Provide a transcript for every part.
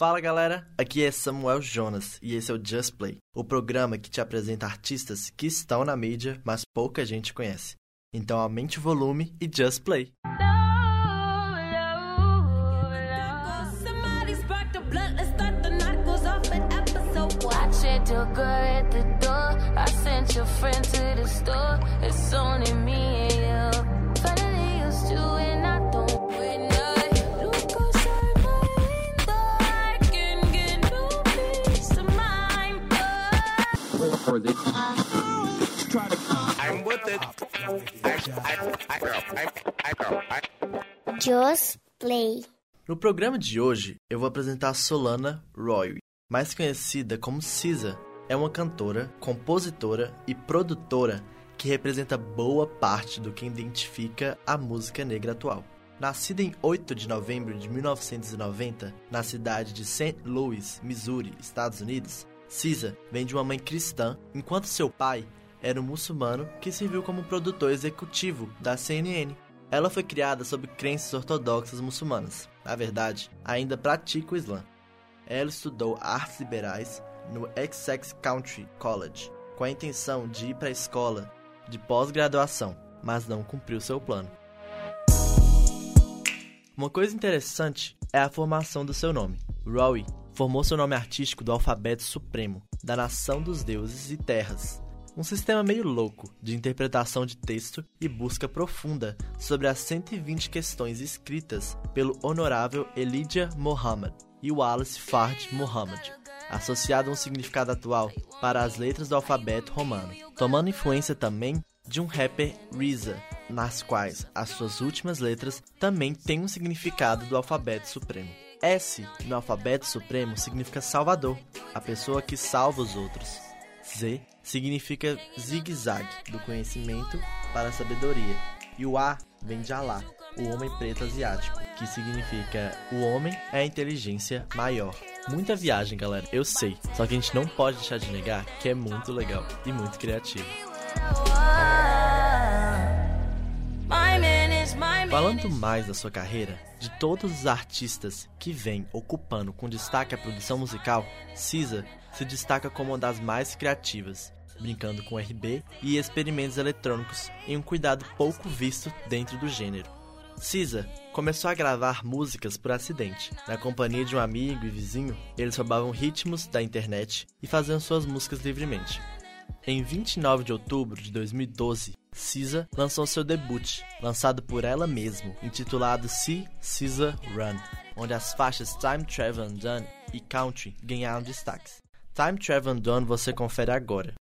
Fala galera, aqui é Samuel Jonas e esse é o Just Play, o programa que te apresenta artistas que estão na mídia, mas pouca gente conhece. Então aumente o volume e Just Play. Just Play. No programa de hoje, eu vou apresentar Solana Roy, mais conhecida como Cisa. É uma cantora, compositora e produtora que representa boa parte do que identifica a música negra atual. Nascida em 8 de novembro de 1990, na cidade de St. Louis, Missouri, Estados Unidos, Cisa vem de uma mãe cristã, enquanto seu pai era um muçulmano que serviu como produtor executivo da CNN. Ela foi criada sob crenças ortodoxas muçulmanas. Na verdade, ainda pratica o Islã. Ela estudou artes liberais no Essex Country College, com a intenção de ir para a escola de pós-graduação, mas não cumpriu seu plano. Uma coisa interessante é a formação do seu nome. Rowie formou seu nome artístico do alfabeto supremo, da nação dos deuses e terras, um sistema meio louco de interpretação de texto e busca profunda sobre as 120 questões escritas pelo honorável Elijah Muhammad e Wallace Fard Muhammad, associado a um significado atual para as letras do alfabeto romano, tomando influência também de um rapper RZA, nas quais as suas últimas letras também têm um significado do alfabeto supremo. S no alfabeto supremo significa Salvador, a pessoa que salva os outros. Z significa zigue-zague, do conhecimento para a sabedoria. E o A vem de Alá, o homem preto asiático, que significa o homem é a inteligência maior. Muita viagem, galera, eu sei. Só que a gente não pode deixar de negar que é muito legal e muito criativo. Falando mais da sua carreira, de todos os artistas que vêm ocupando com destaque a produção musical, Cisa se destaca como uma das mais criativas, brincando com RB e experimentos eletrônicos em um cuidado pouco visto dentro do gênero. Cisa começou a gravar músicas por acidente. Na companhia de um amigo e vizinho, eles roubavam ritmos da internet e faziam suas músicas livremente. Em 29 de outubro de 2012, Cisa lançou seu debut, lançado por ela mesma, intitulado See Cisa Run, onde as faixas Time Travel Undone e Country ganharam destaques. Time Travel Undone você confere agora.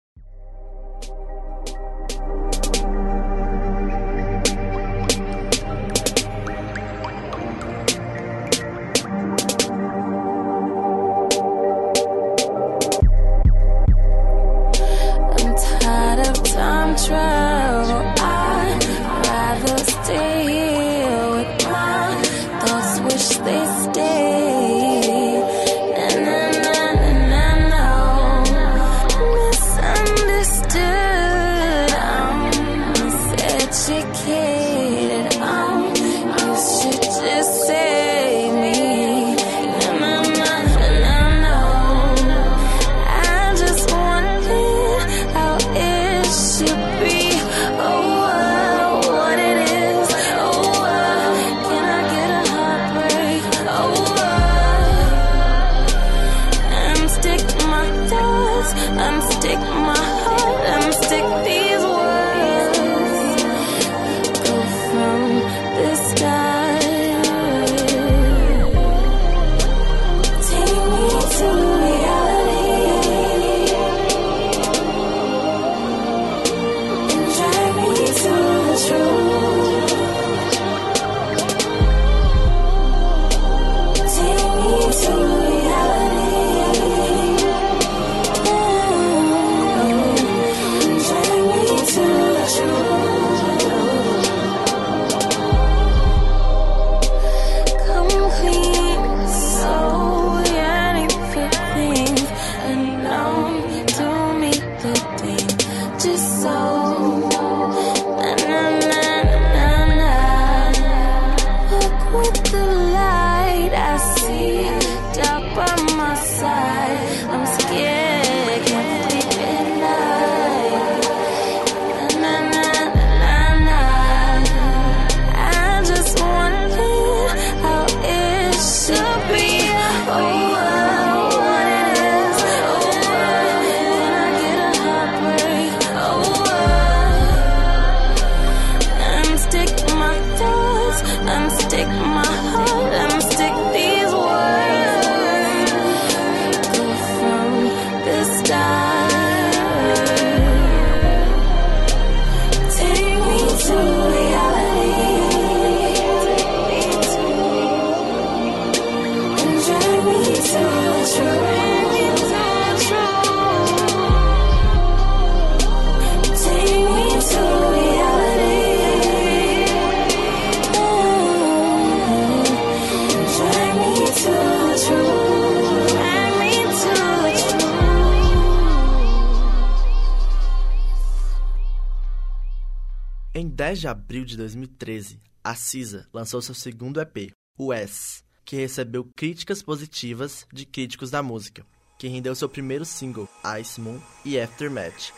10 de abril de 2013, a Cisa lançou seu segundo EP, o S, que recebeu críticas positivas de críticos da música, que rendeu seu primeiro single, Ice Moon e Aftermath.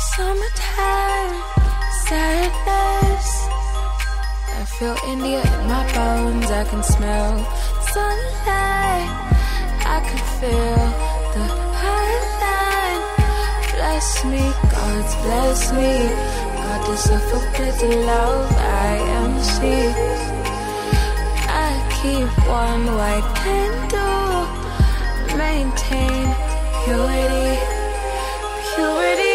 Summertime sadness. I feel India in my bones. I can smell sunlight. I can feel the highline. Bless me, God's bless me. God, this suffocated love. I am she. I keep one white candle. Maintain purity, purity.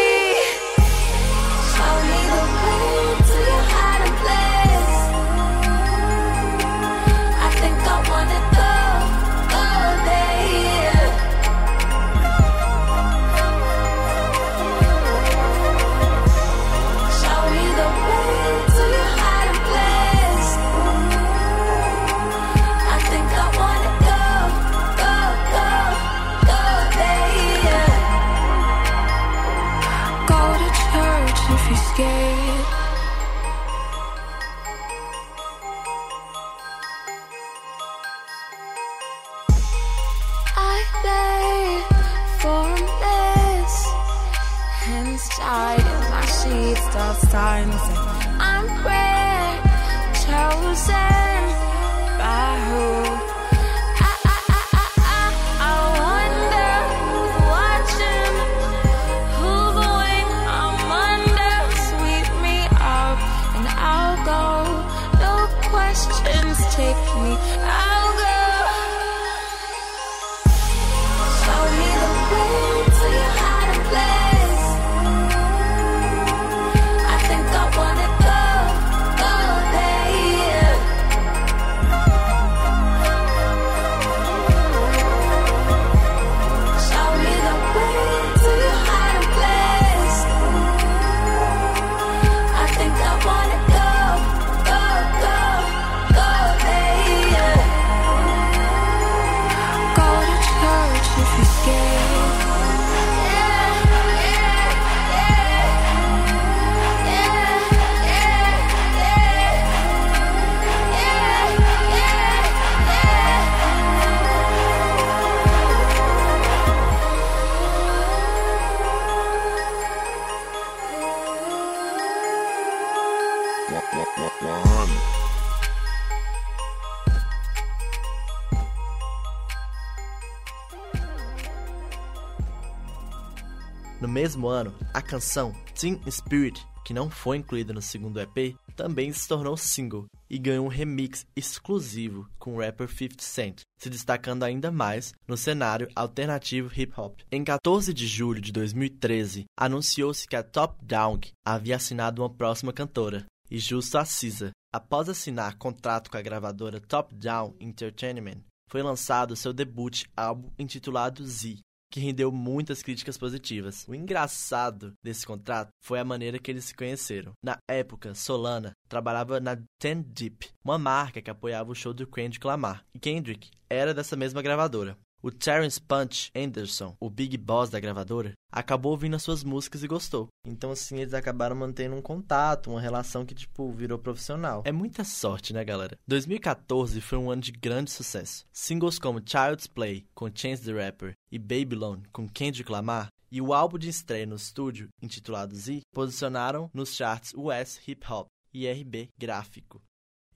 stop sign and say, I'm red, chosen by who? Canção Teen Spirit, que não foi incluída no segundo EP, também se tornou single e ganhou um remix exclusivo com o rapper 50 Cent, se destacando ainda mais no cenário alternativo hip hop. Em 14 de julho de 2013, anunciou-se que a Top Down havia assinado uma próxima cantora, e justo a Cisa. Após assinar contrato com a gravadora Top Down Entertainment, foi lançado seu debut álbum intitulado Z, que rendeu muitas críticas positivas. O engraçado desse contrato foi a maneira que eles se conheceram. Na época, Solana trabalhava na Ten Deep, uma marca que apoiava o show do Kendrick Lamar, e Kendrick era dessa mesma gravadora. O Terence Punch Anderson, o big boss da gravadora, acabou ouvindo as suas músicas e gostou. Então, assim, eles acabaram mantendo um contato, uma relação que, tipo, virou profissional. É muita sorte, né, galera? 2014 foi um ano de grande sucesso. Singles como Child's Play, com Chance the Rapper, e Babylon, com Kendrick Lamar, e o álbum de estreia no estúdio, intitulado Z, posicionaram nos charts US Hip Hop e RB Gráfico.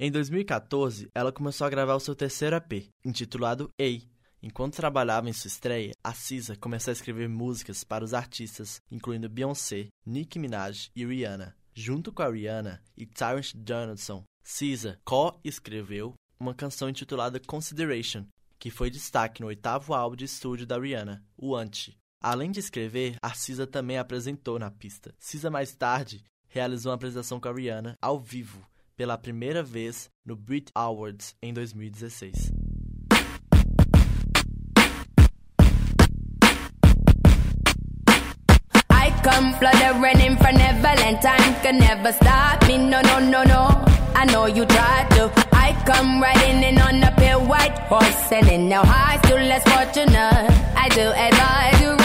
Em 2014, ela começou a gravar o seu terceiro EP, intitulado A, Enquanto trabalhava em sua estreia, a Cisa começou a escrever músicas para os artistas, incluindo Beyoncé, Nicki Minaj e Rihanna. Junto com a Rihanna e Terrence Donaldson, Cisa co-escreveu uma canção intitulada Consideration, que foi destaque no oitavo álbum de estúdio da Rihanna, o Anti. Além de escrever, a Cisa também apresentou na pista. Cisa mais tarde realizou uma apresentação com a Rihanna ao vivo, pela primeira vez no Brit Awards em 2016. come fluttering from Neverland. Time can never stop me. No, no, no, no. I know you tried to. I come riding in on a pale white horse, and in no high, still less fortunate. I do advise you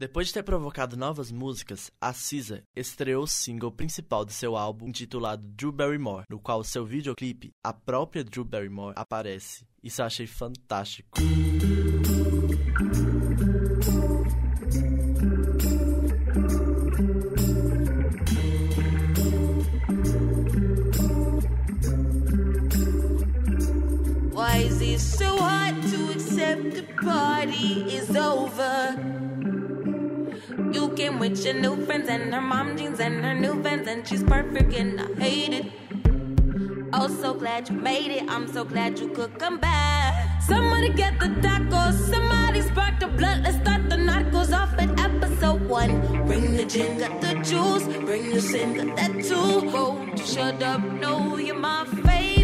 Depois de ter provocado novas músicas, a SZA estreou o single principal de seu álbum intitulado Drew Barrymore, no qual seu videoclipe, a própria Drew Barrymore, aparece. Isso eu achei fantástico. Why is it so hard to accept the party is over? You came with your new friends and her mom jeans and her new vans, and she's perfect, and I hate it. Oh, so glad you made it. I'm so glad you could come back. Somebody get the tacos. Somebody spark the blood. Let's start the narcos off at episode one. Bring the gin, got the juice. Bring the sin, got that too. Oh, Whoa, shut up. No, you're my favorite.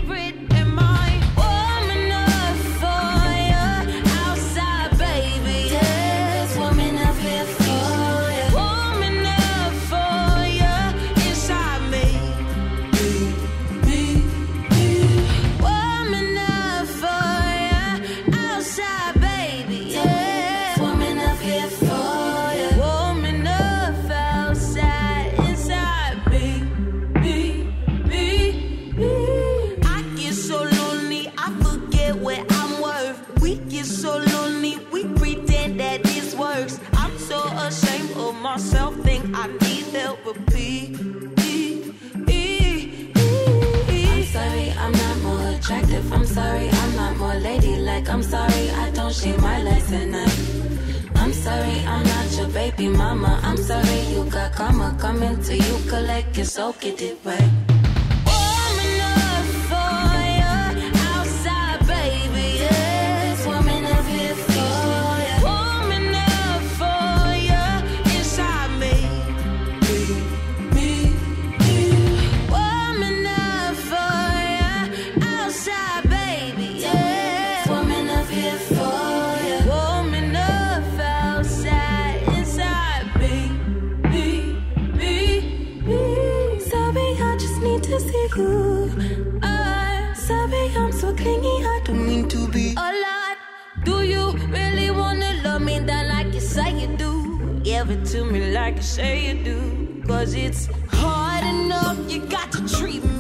I'm sorry, I don't shave my legs at night. I'm sorry, I'm not your baby mama. I'm sorry, you got karma coming to you. Collect your soul, get it right. Give it to me like you say you do. Cause it's hard enough, you got to treat me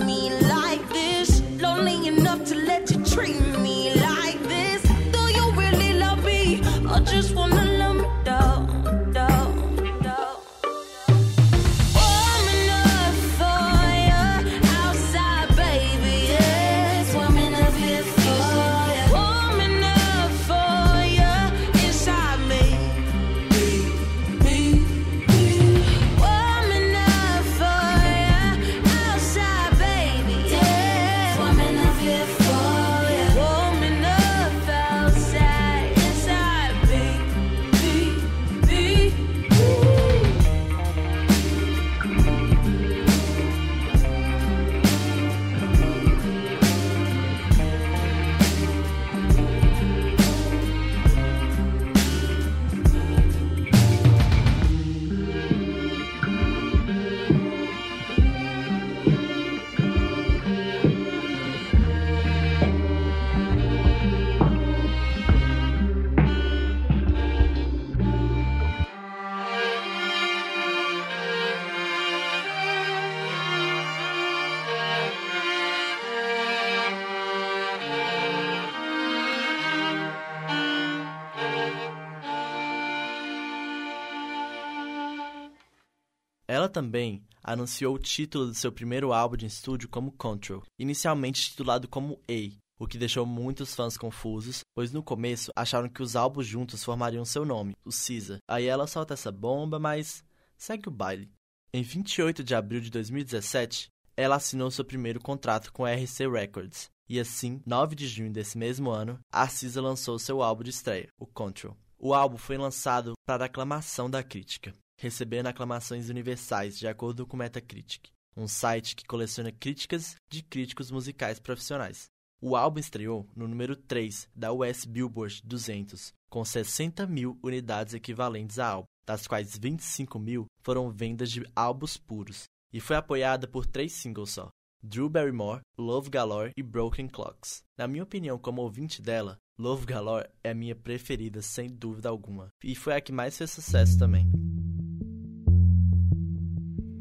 Ela também anunciou o título do seu primeiro álbum de estúdio como Control, inicialmente titulado como A, o que deixou muitos fãs confusos, pois no começo acharam que os álbuns juntos formariam seu nome, o Caesar. Aí ela solta essa bomba, mas segue o baile. Em 28 de abril de 2017, ela assinou seu primeiro contrato com a RC Records, e assim, 9 de junho desse mesmo ano, a Cisa lançou seu álbum de estreia, o Control. O álbum foi lançado para aclamação da crítica, recebendo aclamações universais de acordo com Metacritic, um site que coleciona críticas de críticos musicais profissionais. O álbum estreou no número 3 da US Billboard 200, com 60 mil unidades equivalentes a álbum, das quais 25 mil foram vendas de álbuns puros, e foi apoiada por três singles só, Drew Barrymore, Love Galore e Broken Clocks. Na minha opinião, como ouvinte dela, Love Galore é a minha preferida sem dúvida alguma, e foi a que mais fez sucesso também.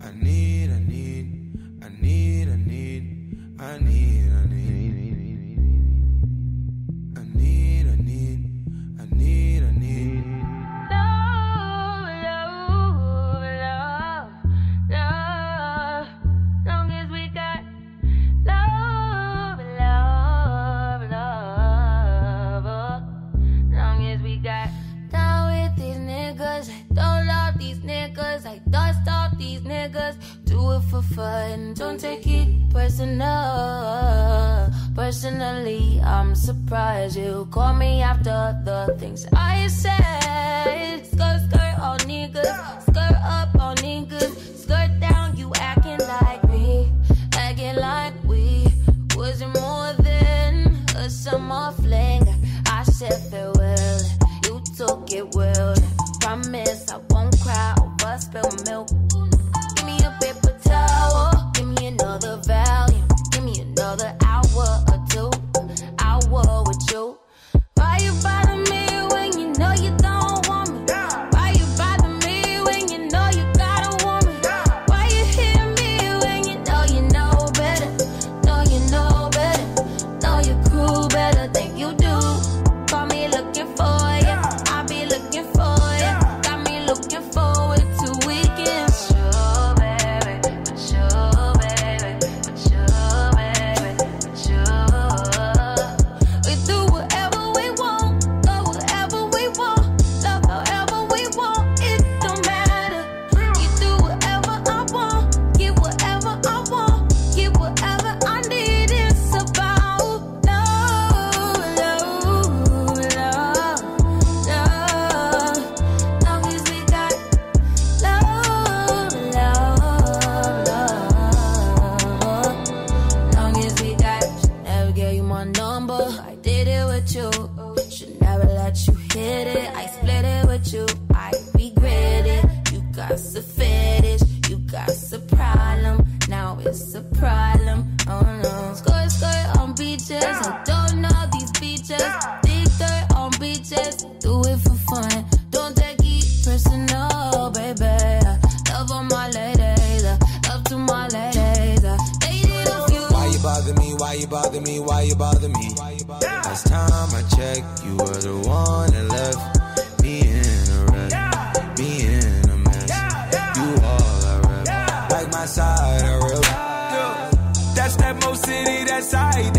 I need, I need, for fun. Don't take it personal. Personally, I'm surprised you call me after the things I said. Skirt, skirt, all niggas. Skirt up, all niggas. Skirt down, you acting like me. Acting like we wasn't more than a summer fling. I said farewell, you took it well. Promise I won't cry over spilled milk. Give me a paper give me another volume, give me another why you bother me? Last time I checked, you were the one that left me in a wreck, me in a mess. You all I rep, like my side, I rep. That's that most City, that side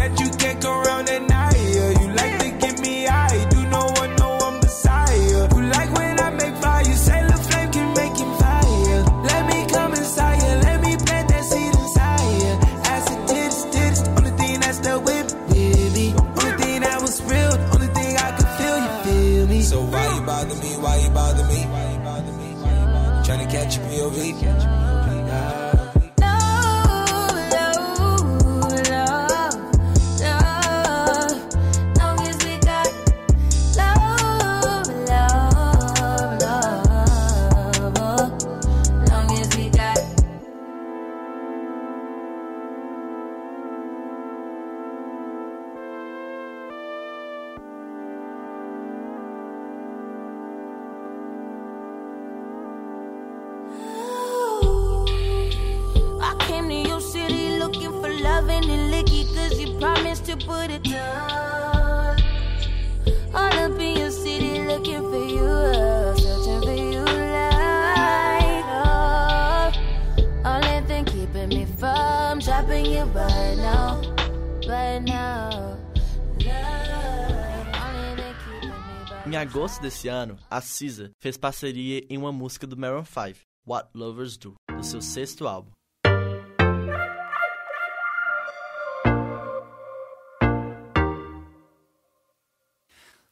agosto desse ano, a SZA fez parceria em uma música do Maroon 5, What Lovers Do, do seu sexto álbum.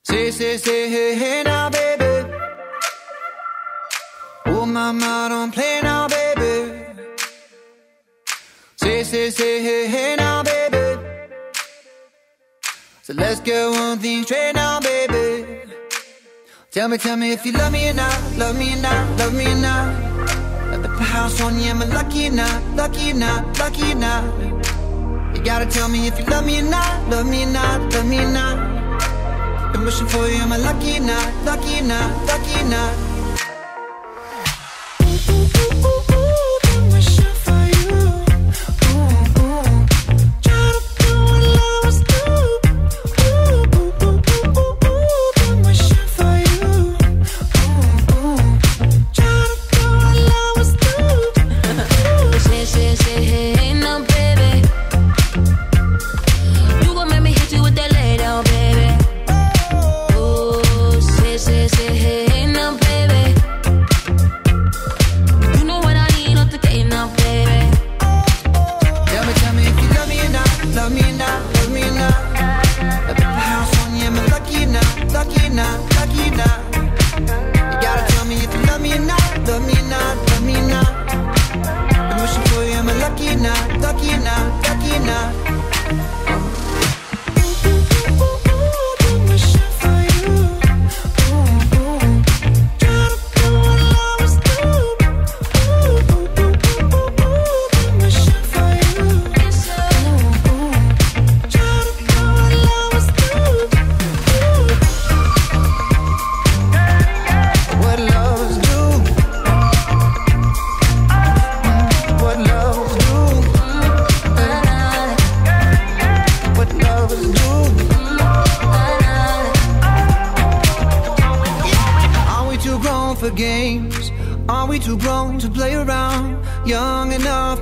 Say, say, say, hey, hey now, baby. Oh, mama, don't play now, baby. Say, say, say, hey, hey now, baby. So let's get one thing straight now, baby. Tell me, tell me if you love me or not, love me or not, love me or not. At the house on you, am I lucky or not, lucky or not, lucky or not? You gotta tell me if you love me or not, love me or not, love me or not. Been wishing for you, am I lucky or not, lucky or not, lucky or not?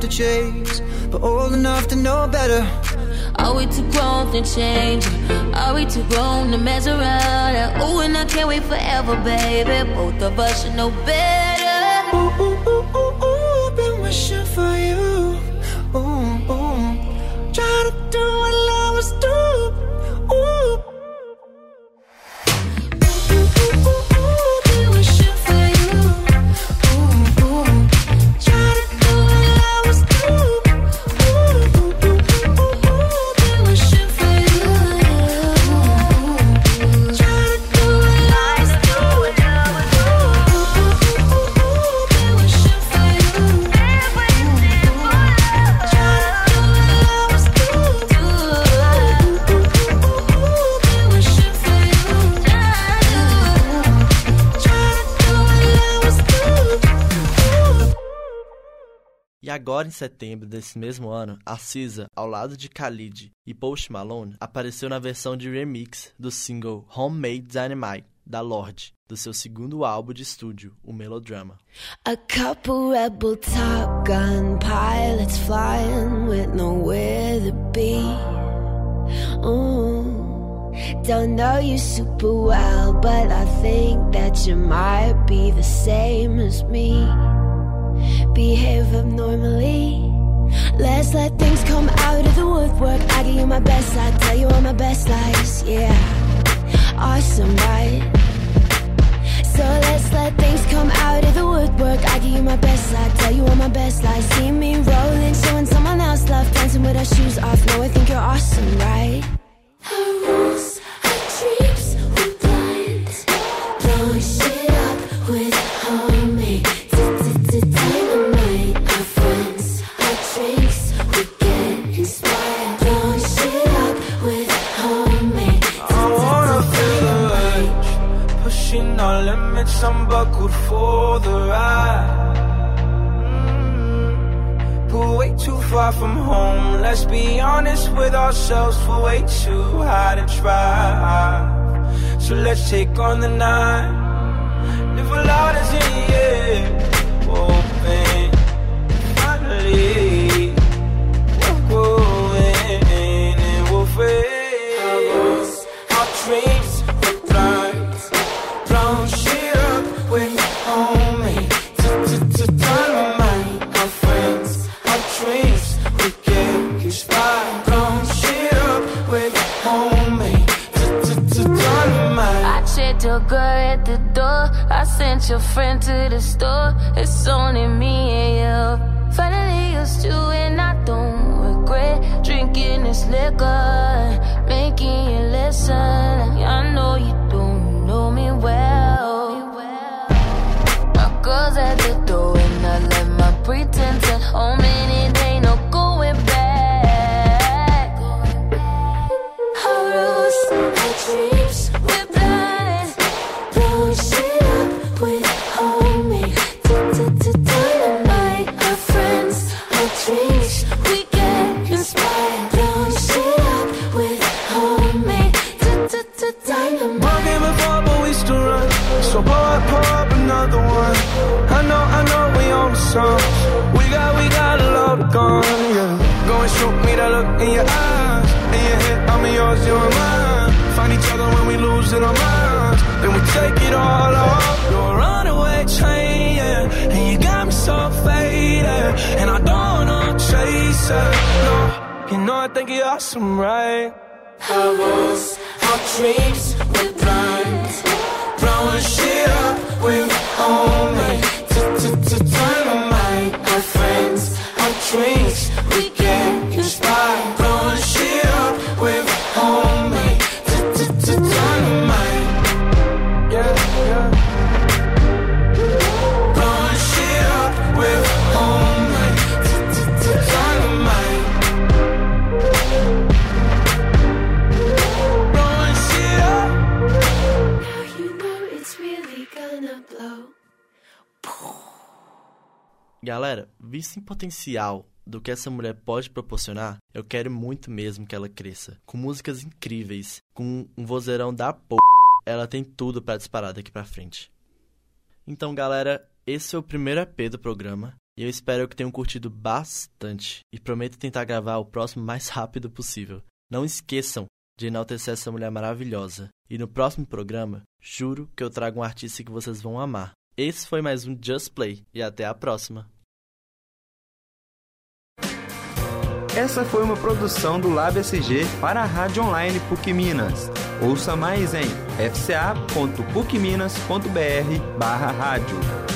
To chase, but old enough to know better. Are we too grown to change? Are we too grown to mess around? Ooh, and I can't wait forever, baby. Both of us should know better. Ooh, ooh, ooh, agora em setembro desse mesmo ano, a Cisa, ao lado de Khalid e Post Malone, apareceu na versão de remix do single Homemade Dynamite da Lorde, do seu segundo álbum de estúdio, o Melodrama. A couple rebel top gun pilots flying with nowhere to be. Ooh, don't know you super well, but I think that you might be the same as me. Behave abnormally. Let's let things come out of the woodwork. I give you my best, I tell you all my best lies. Yeah, awesome, right? So let's let things come out of the woodwork. I give you my best, I tell you all my best lies. See me rolling, showing someone else love, dancing with our shoes off. No, I think you're awesome, right? From home. Let's be honest with ourselves, for way too high to try. So let's take on the night. Live a lot as in the So up, pour up another one. I know, I know we on the song. We got, we got a of gun, yeah. Go and shoot me that look in your eyes. In your head, I'm yours, you're mine. Find each other when we lose in our minds. Then we take it all off. You're a runaway train, yeah. And you got me so faded. And I don't wanna chase it. No, you know I think you're awesome, right? Our rules, our dreams, we're blind. Blowing shit up with homemade dynamite. Our friends, our drinks, we get inspired. Blowing shit up with Galera, visto em potencial do que essa mulher pode proporcionar, eu quero muito mesmo que ela cresça. Com músicas incríveis, com um vozeirão da p... ela tem tudo pra disparar daqui pra frente. Então, galera, esse é o primeiro EP do programa. E eu espero que tenham curtido bastante. E prometo tentar gravar o próximo mais rápido possível. Não esqueçam de enaltecer essa mulher maravilhosa. E no próximo programa, juro que eu trago um artista que vocês vão amar. Esse foi mais um Just Play. E até a próxima. Essa foi uma produção do Lab SG para a Rádio Online PUC Minas. Ouça mais em fca.pucminas.br barra rádio.